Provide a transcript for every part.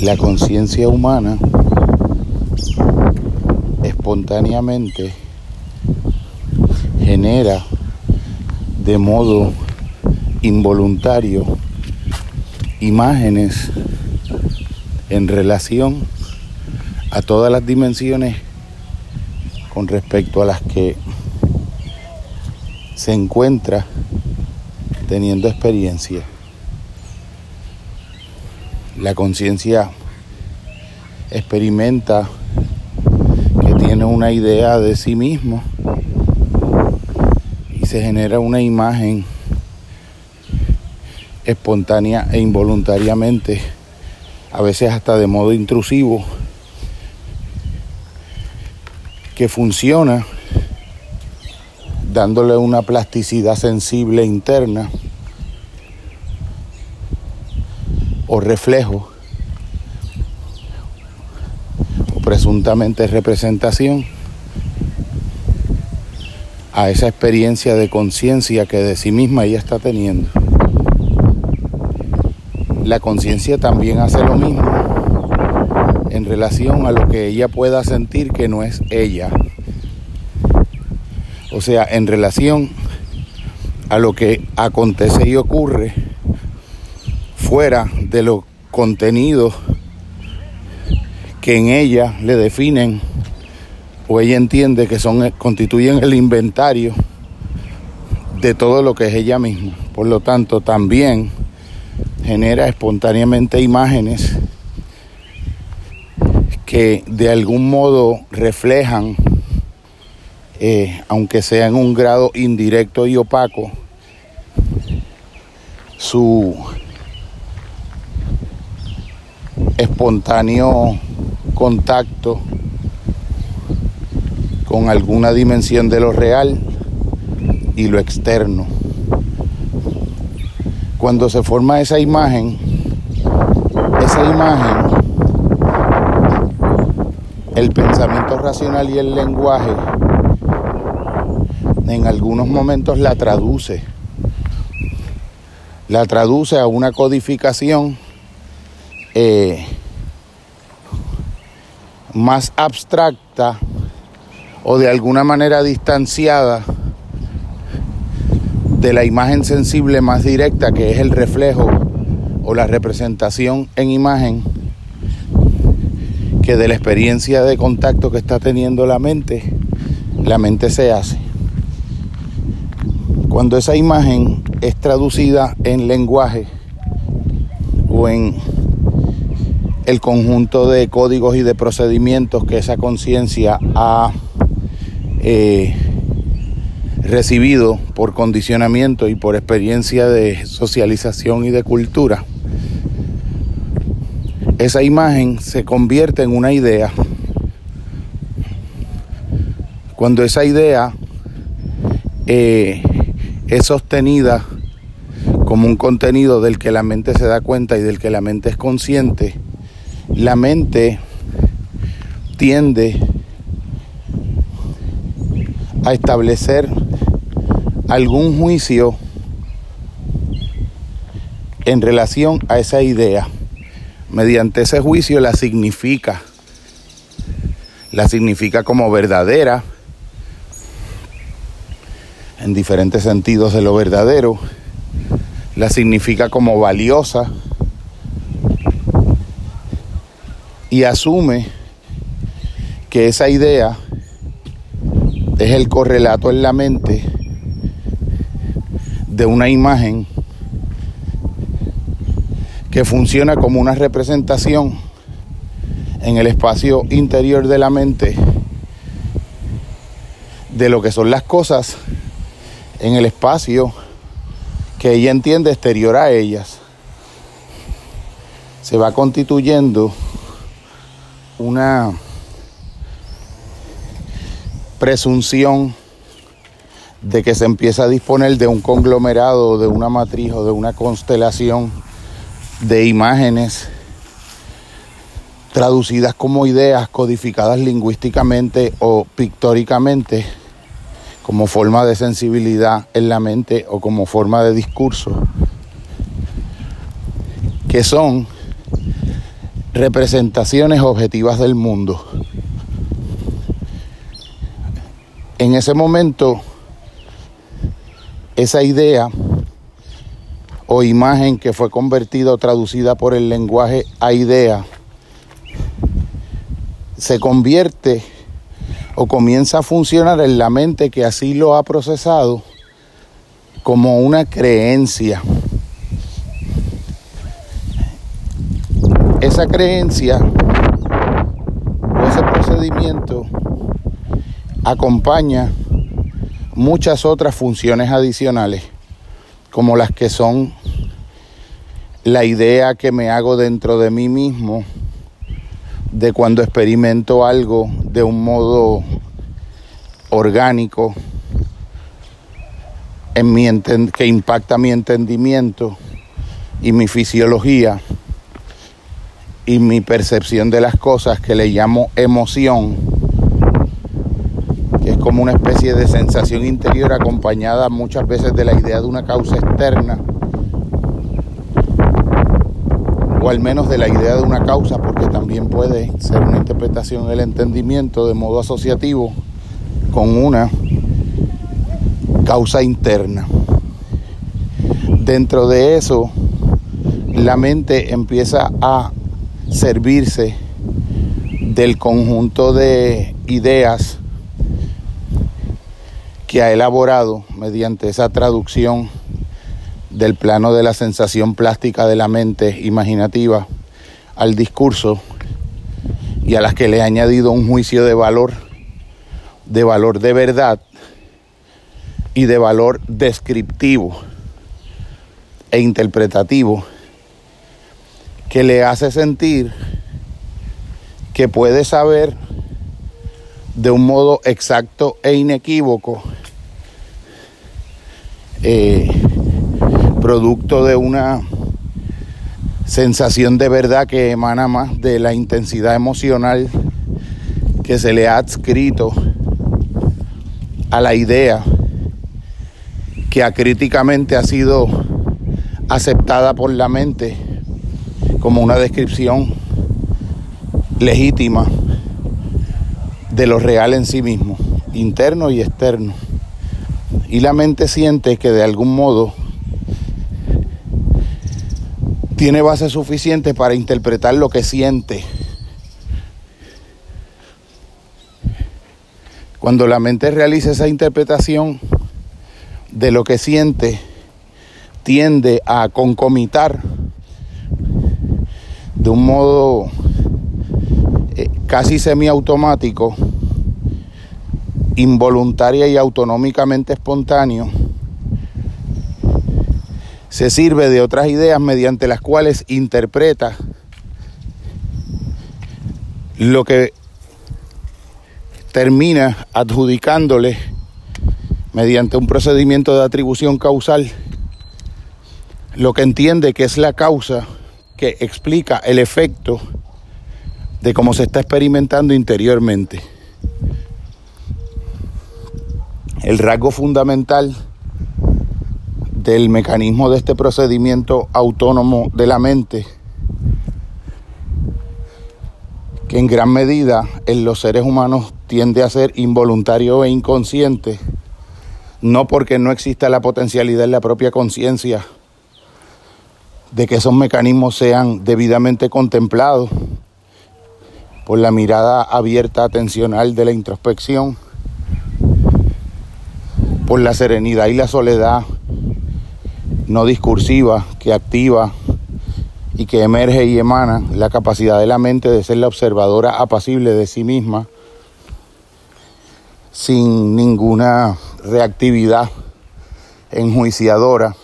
La conciencia humana espontáneamente genera de modo involuntario imágenes en relación a todas las dimensiones con respecto a las que se encuentra teniendo experiencia. La conciencia experimenta que tiene una idea de sí mismo y se genera una imagen espontánea e involuntariamente, a veces hasta de modo intrusivo, que funciona dándole una plasticidad sensible interna o reflejo o presuntamente representación a esa experiencia de conciencia que de sí misma ella está teniendo. La conciencia también hace lo mismo en relación a lo que ella pueda sentir que no es ella. O sea, en relación a lo que acontece y ocurre fuera de los contenidos que en ella le definen o ella entiende que son constituyen el inventario de todo lo que es ella misma. Por lo tanto, también genera espontáneamente imágenes que de algún modo reflejan eh, aunque sea en un grado indirecto y opaco, su espontáneo contacto con alguna dimensión de lo real y lo externo. Cuando se forma esa imagen, esa imagen, el pensamiento racional y el lenguaje en algunos momentos la traduce. La traduce a una codificación eh, más abstracta o de alguna manera distanciada de la imagen sensible más directa que es el reflejo o la representación en imagen que de la experiencia de contacto que está teniendo la mente, la mente se hace. Cuando esa imagen es traducida en lenguaje o en el conjunto de códigos y de procedimientos que esa conciencia ha eh, recibido por condicionamiento y por experiencia de socialización y de cultura, esa imagen se convierte en una idea. Cuando esa idea eh, es sostenida como un contenido del que la mente se da cuenta y del que la mente es consciente, la mente tiende a establecer algún juicio en relación a esa idea. Mediante ese juicio la significa. La significa como verdadera en diferentes sentidos de lo verdadero, la significa como valiosa y asume que esa idea es el correlato en la mente de una imagen que funciona como una representación en el espacio interior de la mente de lo que son las cosas en el espacio que ella entiende exterior a ellas. Se va constituyendo una presunción de que se empieza a disponer de un conglomerado, de una matriz o de una constelación de imágenes traducidas como ideas codificadas lingüísticamente o pictóricamente como forma de sensibilidad en la mente o como forma de discurso, que son representaciones objetivas del mundo. En ese momento, esa idea o imagen que fue convertida o traducida por el lenguaje a idea se convierte o comienza a funcionar en la mente que así lo ha procesado como una creencia. Esa creencia o ese procedimiento acompaña muchas otras funciones adicionales, como las que son la idea que me hago dentro de mí mismo, de cuando experimento algo de un modo orgánico en mi que impacta mi entendimiento y mi fisiología y mi percepción de las cosas que le llamo emoción, que es como una especie de sensación interior acompañada muchas veces de la idea de una causa externa o al menos de la idea de una causa, porque también puede ser una interpretación del entendimiento de modo asociativo con una causa interna. Dentro de eso, la mente empieza a servirse del conjunto de ideas que ha elaborado mediante esa traducción del plano de la sensación plástica de la mente imaginativa al discurso y a las que le ha añadido un juicio de valor, de valor de verdad y de valor descriptivo e interpretativo que le hace sentir que puede saber de un modo exacto e inequívoco eh, producto de una sensación de verdad que emana más de la intensidad emocional que se le ha adscrito a la idea que acríticamente ha sido aceptada por la mente como una descripción legítima de lo real en sí mismo, interno y externo. Y la mente siente que de algún modo tiene base suficiente para interpretar lo que siente. Cuando la mente realiza esa interpretación de lo que siente, tiende a concomitar de un modo eh, casi semiautomático, involuntaria y autonómicamente espontáneo, se sirve de otras ideas mediante las cuales interpreta lo que termina adjudicándole mediante un procedimiento de atribución causal lo que entiende que es la causa que explica el efecto de cómo se está experimentando interiormente. El rasgo fundamental del mecanismo de este procedimiento autónomo de la mente, que en gran medida en los seres humanos tiende a ser involuntario e inconsciente, no porque no exista la potencialidad en la propia conciencia de que esos mecanismos sean debidamente contemplados por la mirada abierta atencional de la introspección, por la serenidad y la soledad no discursiva que activa y que emerge y emana la capacidad de la mente de ser la observadora apacible de sí misma sin ninguna reactividad enjuiciadora,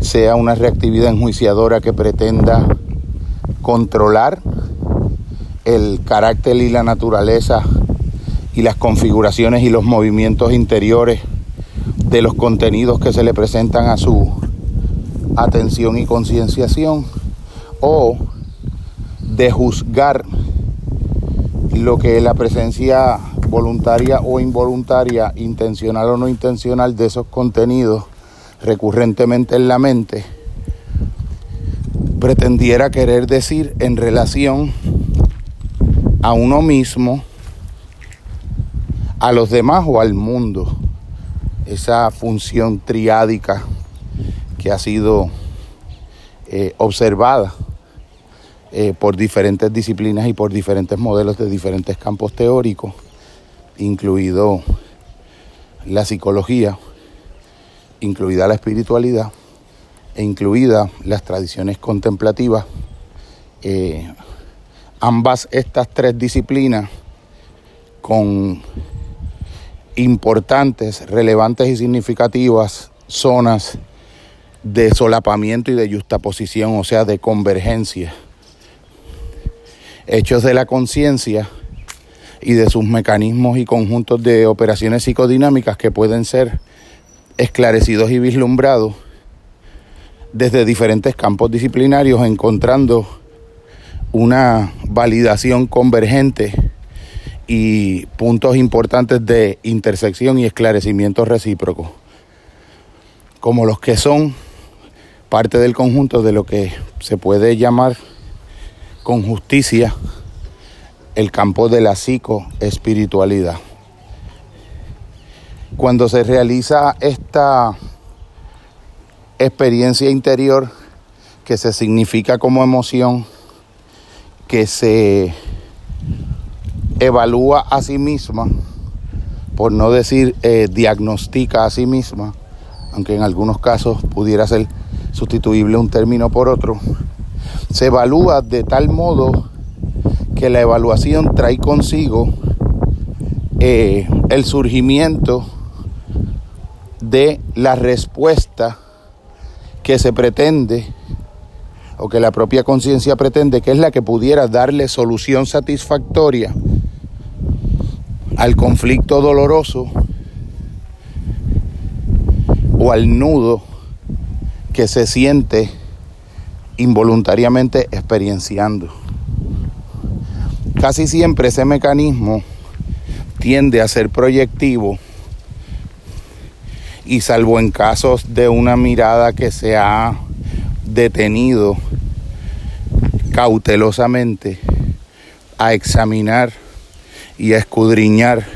sea una reactividad enjuiciadora que pretenda controlar el carácter y la naturaleza y las configuraciones y los movimientos interiores de los contenidos que se le presentan a su atención y concienciación o de juzgar lo que la presencia voluntaria o involuntaria, intencional o no intencional de esos contenidos recurrentemente en la mente pretendiera querer decir en relación a uno mismo, a los demás o al mundo. Esa función triádica que ha sido eh, observada eh, por diferentes disciplinas y por diferentes modelos de diferentes campos teóricos, incluido la psicología, incluida la espiritualidad e incluida las tradiciones contemplativas. Eh, ambas estas tres disciplinas con importantes, relevantes y significativas zonas de solapamiento y de justaposición, o sea, de convergencia hechos de la conciencia y de sus mecanismos y conjuntos de operaciones psicodinámicas que pueden ser esclarecidos y vislumbrados desde diferentes campos disciplinarios, encontrando una validación convergente y puntos importantes de intersección y esclarecimiento recíproco, como los que son parte del conjunto de lo que se puede llamar con justicia el campo de la psicoespiritualidad. Cuando se realiza esta experiencia interior que se significa como emoción, que se evalúa a sí misma, por no decir eh, diagnostica a sí misma, aunque en algunos casos pudiera ser sustituible un término por otro, se evalúa de tal modo que la evaluación trae consigo eh, el surgimiento la respuesta que se pretende o que la propia conciencia pretende, que es la que pudiera darle solución satisfactoria al conflicto doloroso o al nudo que se siente involuntariamente experienciando. Casi siempre ese mecanismo tiende a ser proyectivo y salvo en casos de una mirada que se ha detenido cautelosamente a examinar y a escudriñar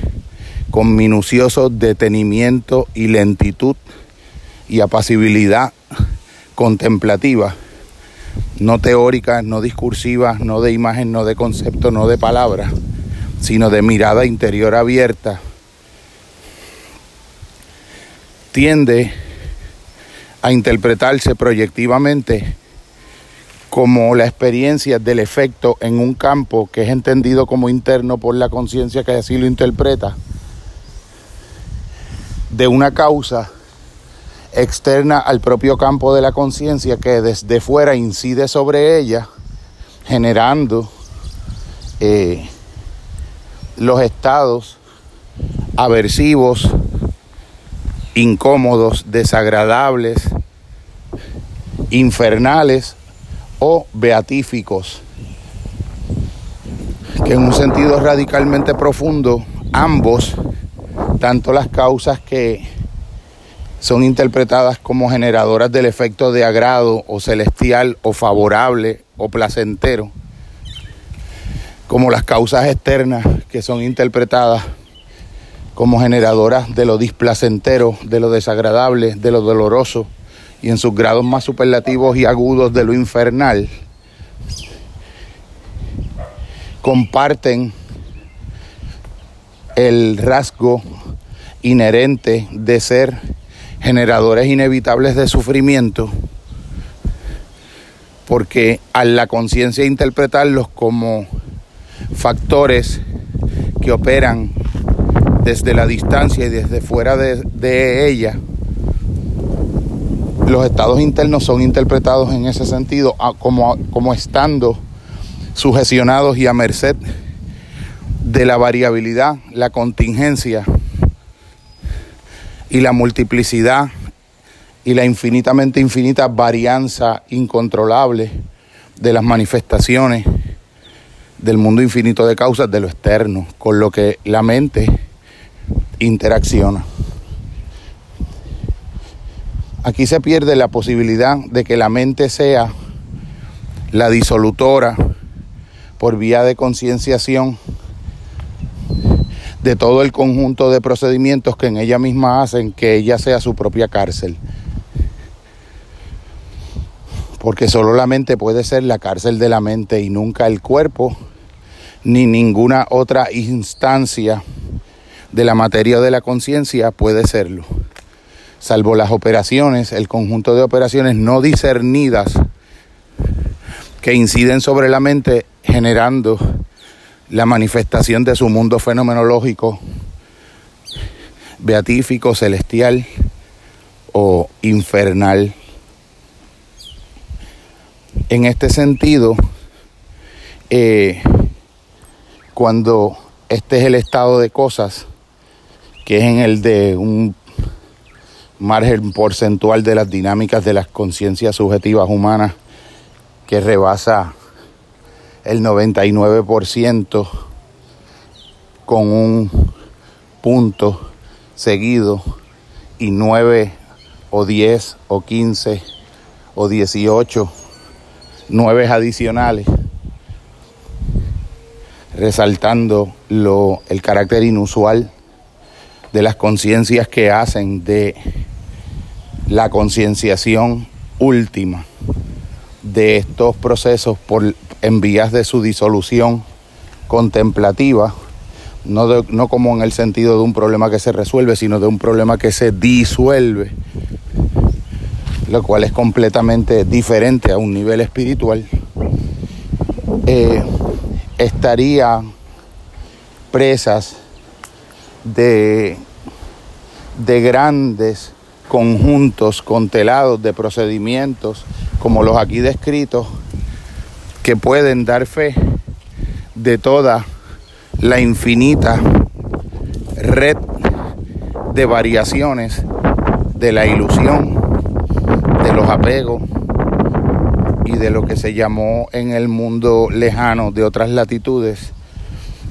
con minucioso detenimiento y lentitud y apacibilidad contemplativa no teóricas, no discursivas, no de imagen, no de concepto, no de palabra, sino de mirada interior abierta, tiende a interpretarse proyectivamente como la experiencia del efecto en un campo que es entendido como interno por la conciencia que así lo interpreta, de una causa externa al propio campo de la conciencia que desde fuera incide sobre ella, generando eh, los estados aversivos, incómodos, desagradables, infernales o beatíficos, que en un sentido radicalmente profundo, ambos, tanto las causas que son interpretadas como generadoras del efecto de agrado o celestial o favorable o placentero, como las causas externas que son interpretadas como generadoras de lo displacentero, de lo desagradable, de lo doloroso y en sus grados más superlativos y agudos de lo infernal, comparten el rasgo inherente de ser generadores inevitables de sufrimiento, porque a la conciencia interpretarlos como factores que operan desde la distancia y desde fuera de, ella, los estados internos son interpretados en ese sentido como, como estando sugestionados y a merced de la variabilidad, la contingencia y la multiplicidad y la infinitamente infinita varianza incontrolable de las manifestaciones del mundo infinito de causas de lo externo, con lo que la mente interacciona. Aquí se pierde la posibilidad de que la mente sea la disolutora por vía de concienciación de todo el conjunto de procedimientos que en ella misma hacen que ella sea su propia cárcel. Porque solo la mente puede ser la cárcel de la mente y nunca el cuerpo ni ninguna otra instancia de la materia de la conciencia puede serlo. Salvo las operaciones, el conjunto de operaciones no discernidas que inciden sobre la mente generando la manifestación de su mundo fenomenológico, beatífico, celestial o infernal. En este sentido, eh, cuando este es el estado de cosas, que es en el de un margen porcentual de las dinámicas de las conciencias subjetivas humanas que rebasa el 99% con un punto seguido y 9 o 10 o 15 o 18 nueve adicionales resaltando lo, el carácter inusual de las conciencias que hacen de la concienciación última de estos procesos por, en vías de su disolución contemplativa, no, no como en el sentido de un problema que se resuelve, sino de un problema que se disuelve, lo cual es completamente diferente a un nivel espiritual, eh, estaría presas de, de grandes conjuntos contelados de procedimientos como los aquí descritos que pueden dar fe de toda la infinita red de variaciones de la ilusión, de los apegos y de lo que se llamó en el mundo lejano de otras latitudes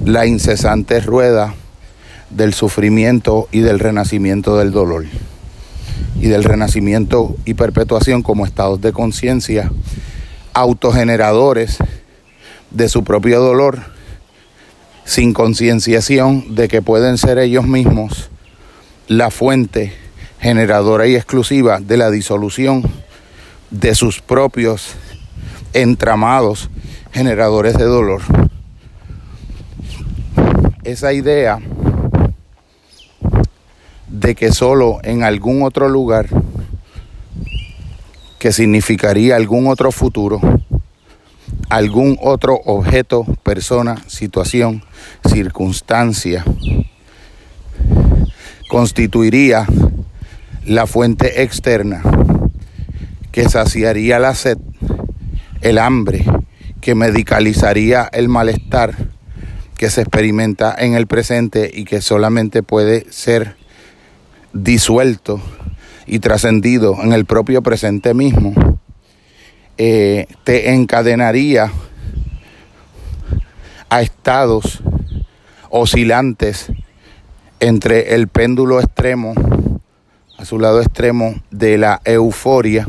la incesante rueda del sufrimiento y del renacimiento del dolor y del renacimiento y perpetuación como estados de conciencia autogeneradores de su propio dolor sin concienciación de que pueden ser ellos mismos la fuente generadora y exclusiva de la disolución de sus propios entramados generadores de dolor. Esa idea de que solo en algún otro lugar que significaría algún otro futuro, algún otro objeto, persona, situación, circunstancia, constituiría la fuente externa que saciaría la sed, el hambre, que medicalizaría el malestar que se experimenta en el presente y que solamente puede ser disuelto y trascendido en el propio presente mismo, eh, te encadenaría a estados oscilantes entre el péndulo extremo, a su lado extremo de la euforia,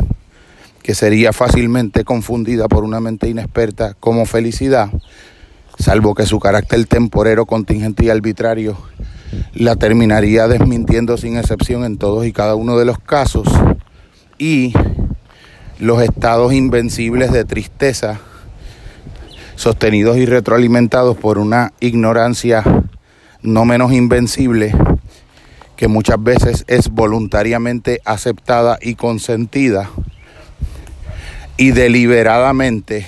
que sería fácilmente confundida por una mente inexperta como felicidad, salvo que su carácter temporero, contingente y arbitrario la terminaría desmintiendo sin excepción en todos y cada uno de los casos. Y los estados invencibles de tristeza sostenidos y retroalimentados por una ignorancia no menos invencible que muchas veces es voluntariamente aceptada y consentida y deliberadamente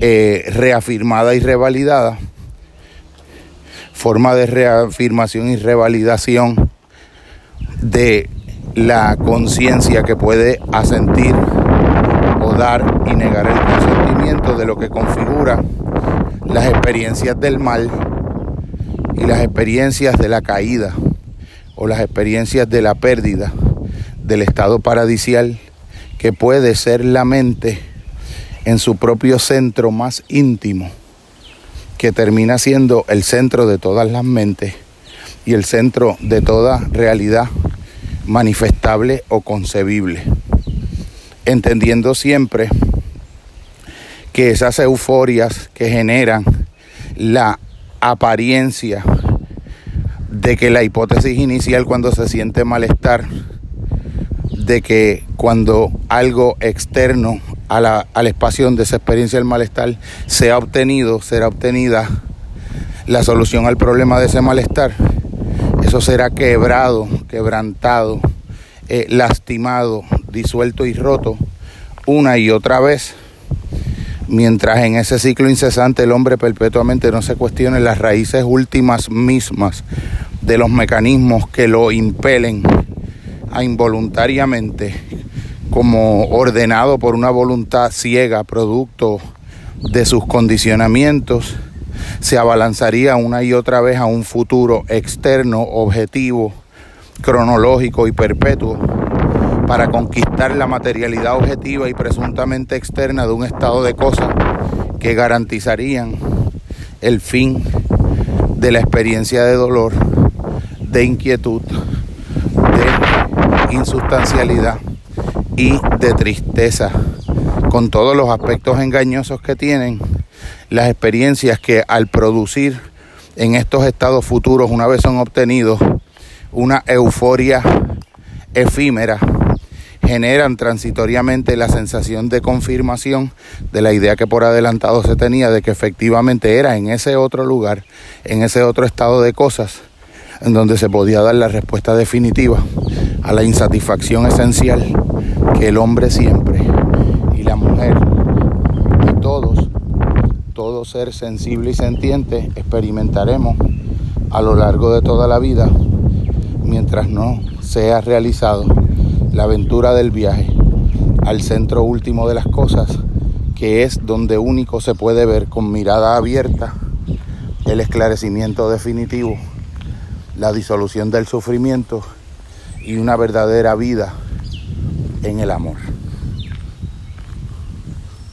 eh, reafirmada y revalidada forma de reafirmación y revalidación de la conciencia que puede asentir o dar y negar el consentimiento de lo que configura las experiencias del mal y las experiencias de la caída o las experiencias de la pérdida del estado paradisial que puede ser la mente en su propio centro más íntimo que termina siendo el centro de todas las mentes y el centro de toda realidad manifestable o concebible, entendiendo siempre que esas euforias que generan la apariencia de que la hipótesis inicial cuando se siente malestar, de que cuando algo externo a la, al espacio donde experiencia el malestar sea obtenido, será obtenida la solución al problema de ese malestar, eso será quebrado, quebrantado, eh, lastimado, disuelto y roto una y otra vez, mientras en ese ciclo incesante el hombre perpetuamente no se cuestione las raíces últimas mismas de los mecanismos que lo impelen a involuntariamente, como ordenado por una voluntad ciega, producto de sus condicionamientos, se abalanzaría una y otra vez a un futuro externo, objetivo, cronológico y perpetuo para conquistar la materialidad objetiva y presuntamente externa de un estado de cosas que garantizarían el fin de la experiencia de dolor, de inquietud, de insustancialidad y de tristeza, con todos los aspectos engañosos que tienen las experiencias que al producir en estos estados futuros, una vez son obtenidos, una euforia efímera, generan transitoriamente la sensación de confirmación de la idea que por adelantado se tenía de que efectivamente era en ese otro lugar, en ese otro estado de cosas, en donde se podía dar la respuesta definitiva a la insatisfacción esencial que el hombre siempre y la mujer y todos, todo ser sensible y sentiente experimentaremos a lo largo de toda la vida mientras no sea realizado la aventura del viaje al centro último de las cosas, que es donde único se puede ver con mirada abierta el esclarecimiento definitivo, la disolución del sufrimiento y una verdadera vida en el amor.